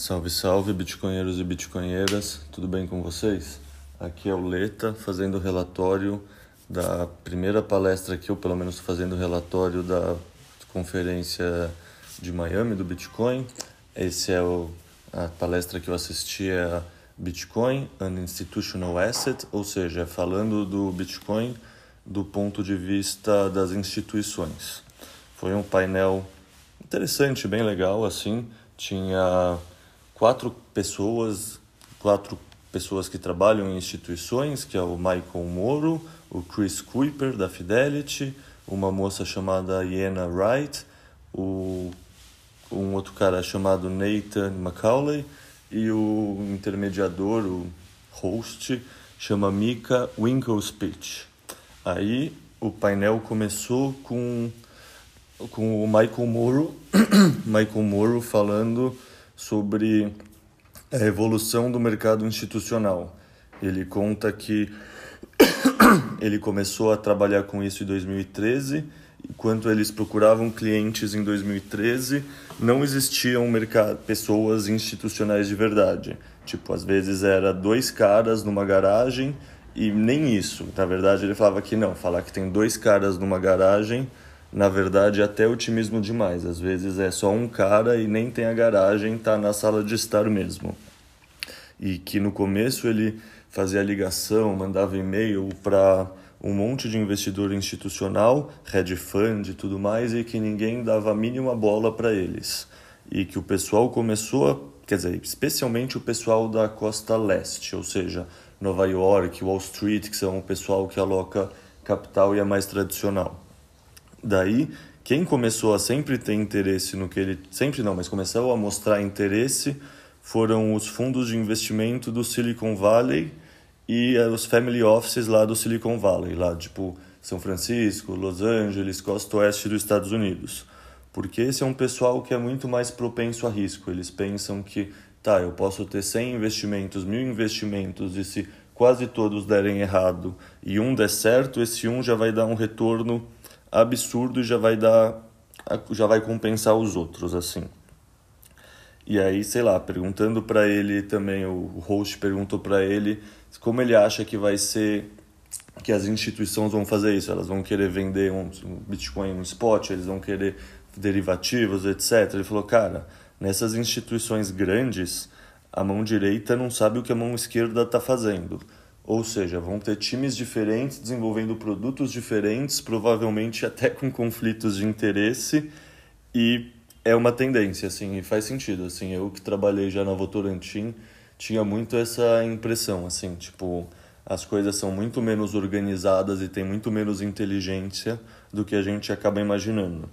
Salve, salve, bitcoinheiros e bitcoinheiras, tudo bem com vocês? Aqui é o Leta fazendo relatório da primeira palestra aqui, ou pelo menos fazendo relatório da conferência de Miami do Bitcoin. Esse é o, a palestra que eu assisti é Bitcoin, an Institutional Asset, ou seja, falando do Bitcoin do ponto de vista das instituições. Foi um painel interessante, bem legal, assim, tinha quatro pessoas, quatro pessoas que trabalham em instituições, que é o Michael Moro, o Chris Kuiper da Fidelity, uma moça chamada Iena Wright, o, um outro cara chamado Nathan Macaulay e o intermediador, o host, chama Mika Winklespitch. Aí o painel começou com, com o Michael Moro, Michael Moro falando sobre a evolução do mercado institucional. Ele conta que ele começou a trabalhar com isso em 2013. Enquanto eles procuravam clientes em 2013, não existiam pessoas institucionais de verdade. Tipo, às vezes era dois caras numa garagem e nem isso. Na verdade, ele falava que não, falar que tem dois caras numa garagem na verdade, até otimismo demais. Às vezes é só um cara e nem tem a garagem, tá na sala de estar mesmo. E que no começo ele fazia ligação, mandava e-mail para um monte de investidor institucional, hedge fund e tudo mais, e que ninguém dava a mínima bola para eles. E que o pessoal começou, quer dizer, especialmente o pessoal da costa leste, ou seja, Nova York, Wall Street, que são o pessoal que aloca capital e é mais tradicional. Daí, quem começou a sempre ter interesse no que ele. Sempre não, mas começou a mostrar interesse foram os fundos de investimento do Silicon Valley e eh, os family offices lá do Silicon Valley, lá tipo São Francisco, Los Angeles, costa oeste dos Estados Unidos. Porque esse é um pessoal que é muito mais propenso a risco. Eles pensam que, tá, eu posso ter 100 investimentos, mil investimentos, e se quase todos derem errado e um der certo, esse um já vai dar um retorno absurdo e já vai dar já vai compensar os outros assim. E aí, sei lá, perguntando para ele também, o host perguntou para ele como ele acha que vai ser que as instituições vão fazer isso. Elas vão querer vender um Bitcoin no spot, eles vão querer derivativos, etc. Ele falou, cara, nessas instituições grandes, a mão direita não sabe o que a mão esquerda está fazendo. Ou seja, vão ter times diferentes desenvolvendo produtos diferentes, provavelmente até com conflitos de interesse, e é uma tendência, assim, e faz sentido, assim, eu que trabalhei já na Votorantim, tinha muito essa impressão, assim, tipo, as coisas são muito menos organizadas e tem muito menos inteligência do que a gente acaba imaginando.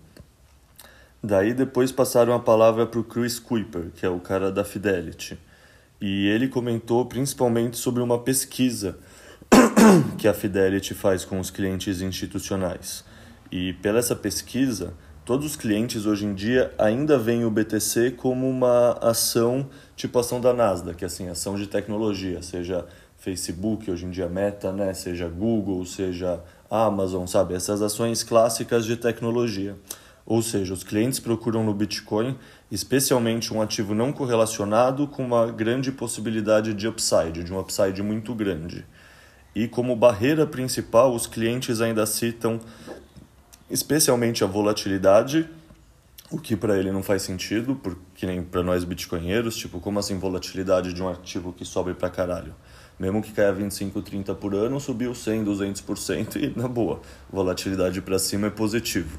Daí depois passaram a palavra para o Chris Kuiper, que é o cara da Fidelity e ele comentou principalmente sobre uma pesquisa que a Fidelity faz com os clientes institucionais. E pela essa pesquisa, todos os clientes hoje em dia ainda veem o BTC como uma ação tipo ação da Nasdaq, assim, ação de tecnologia, seja Facebook, hoje em dia Meta, né, seja Google, seja Amazon, sabe, essas ações clássicas de tecnologia. Ou seja, os clientes procuram no Bitcoin especialmente um ativo não correlacionado com uma grande possibilidade de upside, de um upside muito grande. E como barreira principal, os clientes ainda citam especialmente a volatilidade, o que para ele não faz sentido, porque nem para nós bitcoinheiros, tipo, como assim volatilidade de um ativo que sobe para caralho? Mesmo que caia 25, 30 por ano, subiu 100, 200% e na boa, volatilidade para cima é positivo.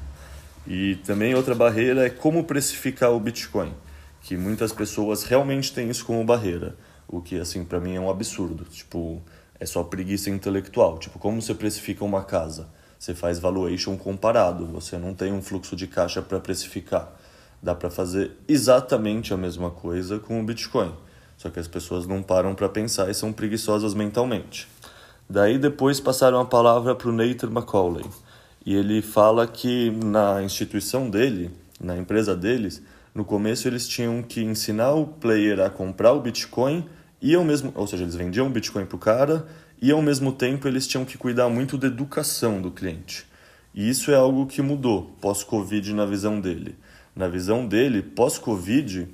E também outra barreira é como precificar o Bitcoin, que muitas pessoas realmente têm isso como barreira, o que assim para mim é um absurdo. Tipo, é só preguiça intelectual. Tipo, como você precifica uma casa? Você faz valuation comparado, você não tem um fluxo de caixa para precificar. Dá para fazer exatamente a mesma coisa com o Bitcoin. Só que as pessoas não param para pensar e são preguiçosas mentalmente. Daí depois passaram a palavra para o Nathan Macaulay e ele fala que na instituição dele, na empresa deles, no começo eles tinham que ensinar o player a comprar o Bitcoin e ao mesmo, ou seja, eles vendiam o Bitcoin para o cara e ao mesmo tempo eles tinham que cuidar muito da educação do cliente. E isso é algo que mudou pós-Covid na visão dele. Na visão dele, pós-Covid,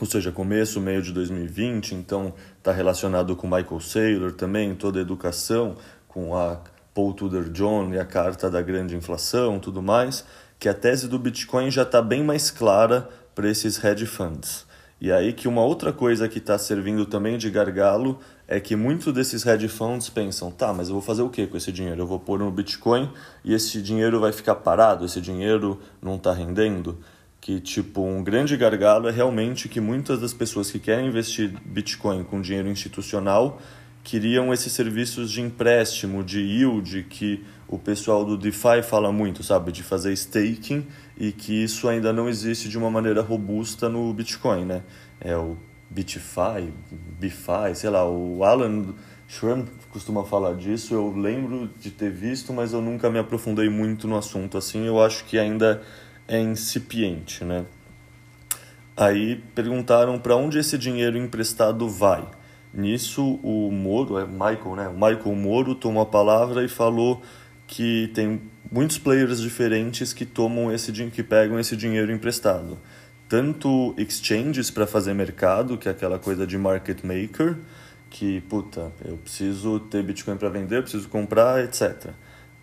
ou seja, começo, meio de 2020, então está relacionado com Michael Saylor também, toda a educação, com a Paul Tudor John e a carta da grande inflação, tudo mais, que a tese do Bitcoin já está bem mais clara para esses hedge funds. E aí que uma outra coisa que está servindo também de gargalo é que muitos desses hedge funds pensam, tá, mas eu vou fazer o que com esse dinheiro? Eu vou pôr no Bitcoin e esse dinheiro vai ficar parado, esse dinheiro não está rendendo? que tipo um grande gargalo é realmente que muitas das pessoas que querem investir Bitcoin com dinheiro institucional queriam esses serviços de empréstimo, de yield que o pessoal do DeFi fala muito, sabe, de fazer staking e que isso ainda não existe de uma maneira robusta no Bitcoin, né? É o Bitify, BiFi, sei lá, o Alan Schramm costuma falar disso, eu lembro de ter visto, mas eu nunca me aprofundei muito no assunto assim, eu acho que ainda é incipiente, né? Aí perguntaram para onde esse dinheiro emprestado vai. Nisso o Moro, é Michael, né? O Michael Moro tomou a palavra e falou que tem muitos players diferentes que tomam esse que pegam esse dinheiro emprestado. Tanto exchanges para fazer mercado, que é aquela coisa de market maker, que puta, eu preciso ter Bitcoin para vender, preciso comprar, etc.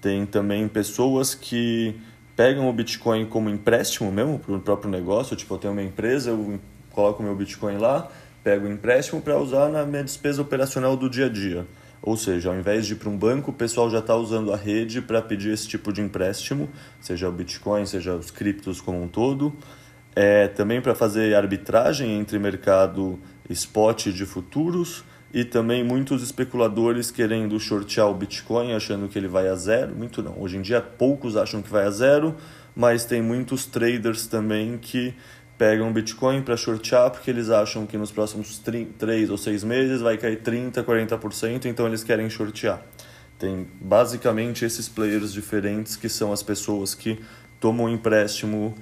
Tem também pessoas que pegam o Bitcoin como empréstimo mesmo para o próprio negócio. Tipo, eu tenho uma empresa, eu coloco meu Bitcoin lá, pego o empréstimo para usar na minha despesa operacional do dia a dia. Ou seja, ao invés de ir para um banco, o pessoal já está usando a rede para pedir esse tipo de empréstimo, seja o Bitcoin, seja os criptos como um todo. É, também para fazer arbitragem entre mercado spot de futuros e também muitos especuladores querendo shortear o Bitcoin, achando que ele vai a zero. Muito não. Hoje em dia, poucos acham que vai a zero, mas tem muitos traders também que pegam Bitcoin para shortear porque eles acham que nos próximos 3 ou 6 meses vai cair 30%, 40%, então eles querem shortear. Tem basicamente esses players diferentes que são as pessoas que tomam empréstimo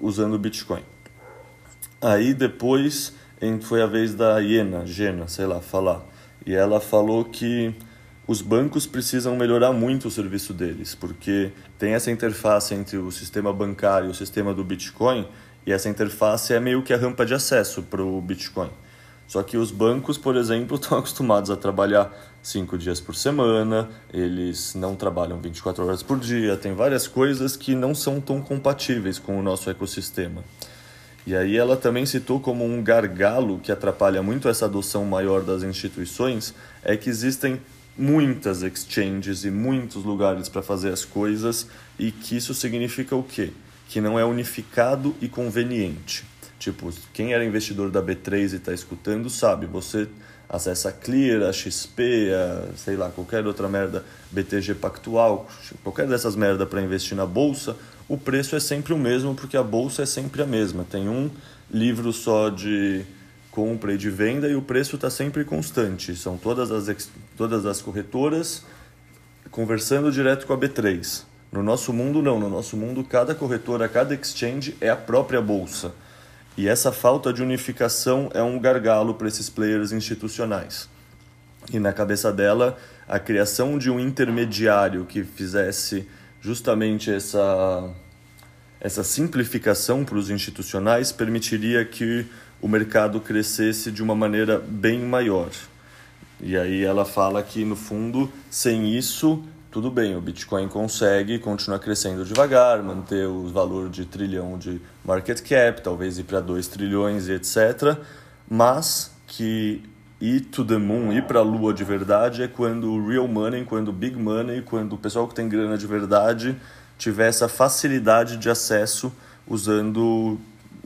usando Bitcoin. Aí depois foi a vez da Iena, Gena, sei lá, falar. E ela falou que os bancos precisam melhorar muito o serviço deles, porque tem essa interface entre o sistema bancário e o sistema do Bitcoin, e essa interface é meio que a rampa de acesso para o Bitcoin. Só que os bancos, por exemplo, estão acostumados a trabalhar cinco dias por semana, eles não trabalham 24 horas por dia, tem várias coisas que não são tão compatíveis com o nosso ecossistema. E aí ela também citou como um gargalo que atrapalha muito essa adoção maior das instituições é que existem muitas exchanges e muitos lugares para fazer as coisas e que isso significa o quê? Que não é unificado e conveniente. Tipo, quem era investidor da B3 e está escutando sabe, você acessa a Clear, a XP, a, sei lá, qualquer outra merda, BTG Pactual, qualquer dessas merda para investir na bolsa, o preço é sempre o mesmo porque a bolsa é sempre a mesma. Tem um livro só de compra e de venda e o preço está sempre constante. São todas as, todas as corretoras conversando direto com a B3. No nosso mundo, não. No nosso mundo, cada corretora, cada exchange é a própria bolsa. E essa falta de unificação é um gargalo para esses players institucionais. E na cabeça dela, a criação de um intermediário que fizesse justamente essa, essa simplificação para os institucionais permitiria que o mercado crescesse de uma maneira bem maior. E aí ela fala que, no fundo, sem isso, tudo bem, o Bitcoin consegue continuar crescendo devagar, manter o valor de trilhão de market cap, talvez ir para 2 trilhões e etc. Mas que ir to the moon, ir para a lua de verdade, é quando o real money, quando o big money, quando o pessoal que tem grana de verdade tiver essa facilidade de acesso usando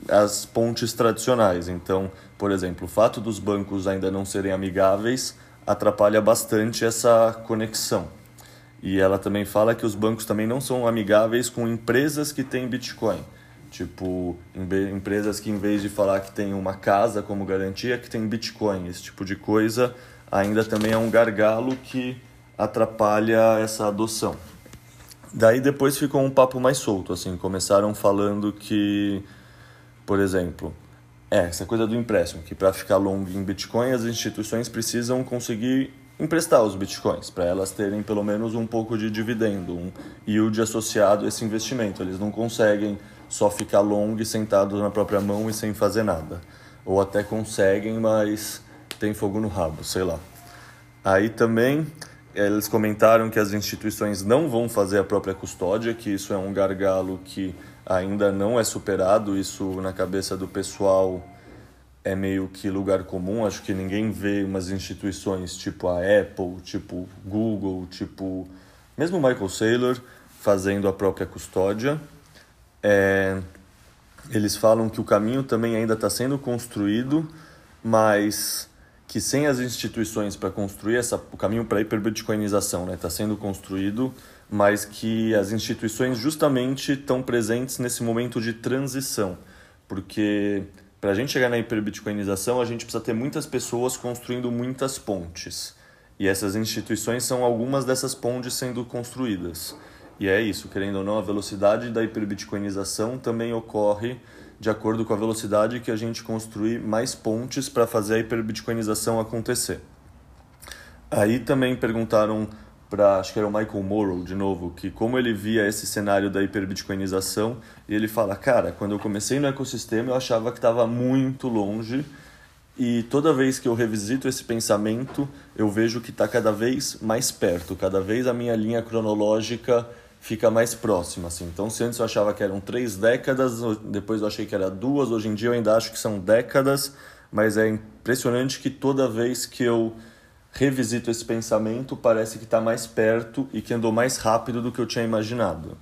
as pontes tradicionais. Então, por exemplo, o fato dos bancos ainda não serem amigáveis atrapalha bastante essa conexão. E ela também fala que os bancos também não são amigáveis com empresas que têm Bitcoin. Tipo, empresas que em vez de falar que tem uma casa como garantia, que tem Bitcoin, esse tipo de coisa, ainda também é um gargalo que atrapalha essa adoção. Daí depois ficou um papo mais solto, assim, começaram falando que, por exemplo, é, essa coisa do empréstimo, que para ficar longo em Bitcoin as instituições precisam conseguir emprestar os bitcoins, para elas terem pelo menos um pouco de dividendo, um yield associado a esse investimento. Eles não conseguem só ficar long sentado na própria mão e sem fazer nada. ou até conseguem, mas tem fogo no rabo, sei lá. Aí também eles comentaram que as instituições não vão fazer a própria custódia, que isso é um gargalo que ainda não é superado, isso na cabeça do pessoal é meio que lugar comum, acho que ninguém vê umas instituições tipo a Apple, tipo Google, tipo mesmo Michael Saylor fazendo a própria custódia. É, eles falam que o caminho também ainda está sendo construído, mas que sem as instituições para construir essa, o caminho para a hiperbitcoinização está né, tá sendo construído, mas que as instituições justamente estão presentes nesse momento de transição, porque para a gente chegar na hiperbitcoinização a gente precisa ter muitas pessoas construindo muitas pontes, e essas instituições são algumas dessas pontes sendo construídas. E é isso, querendo ou não, a velocidade da hiperbitcoinização também ocorre de acordo com a velocidade que a gente construir mais pontes para fazer a hiperbitcoinização acontecer. Aí também perguntaram para, acho que era o Michael Morrow, de novo, que como ele via esse cenário da hiperbitcoinização, e ele fala, cara, quando eu comecei no ecossistema eu achava que estava muito longe, e toda vez que eu revisito esse pensamento, eu vejo que está cada vez mais perto, cada vez a minha linha cronológica fica mais próxima. Assim. Então, se antes eu achava que eram três décadas, depois eu achei que era duas, hoje em dia eu ainda acho que são décadas, mas é impressionante que toda vez que eu revisito esse pensamento, parece que está mais perto e que andou mais rápido do que eu tinha imaginado.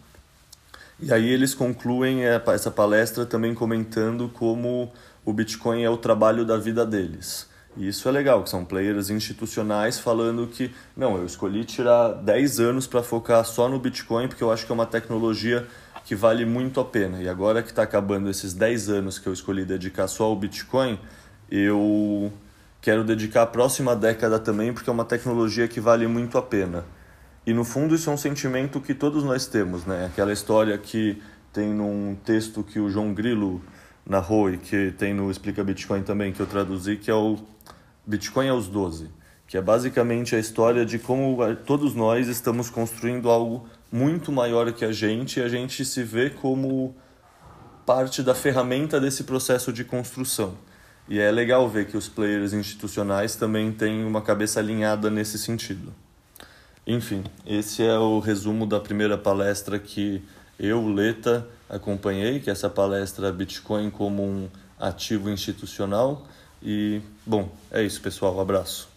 E aí eles concluem essa palestra também comentando como o Bitcoin é o trabalho da vida deles. E isso é legal, que são players institucionais falando que, não, eu escolhi tirar 10 anos para focar só no Bitcoin porque eu acho que é uma tecnologia que vale muito a pena. E agora que está acabando esses 10 anos que eu escolhi dedicar só ao Bitcoin, eu quero dedicar a próxima década também porque é uma tecnologia que vale muito a pena. E no fundo isso é um sentimento que todos nós temos, né? Aquela história que tem num texto que o João Grilo narrou e que tem no Explica Bitcoin também, que eu traduzi, que é o Bitcoin aos 12, que é basicamente a história de como todos nós estamos construindo algo muito maior que a gente e a gente se vê como parte da ferramenta desse processo de construção. E é legal ver que os players institucionais também têm uma cabeça alinhada nesse sentido. Enfim, esse é o resumo da primeira palestra que eu, Leta, acompanhei, que é essa palestra Bitcoin como um ativo institucional. E, bom, é isso, pessoal. Um abraço.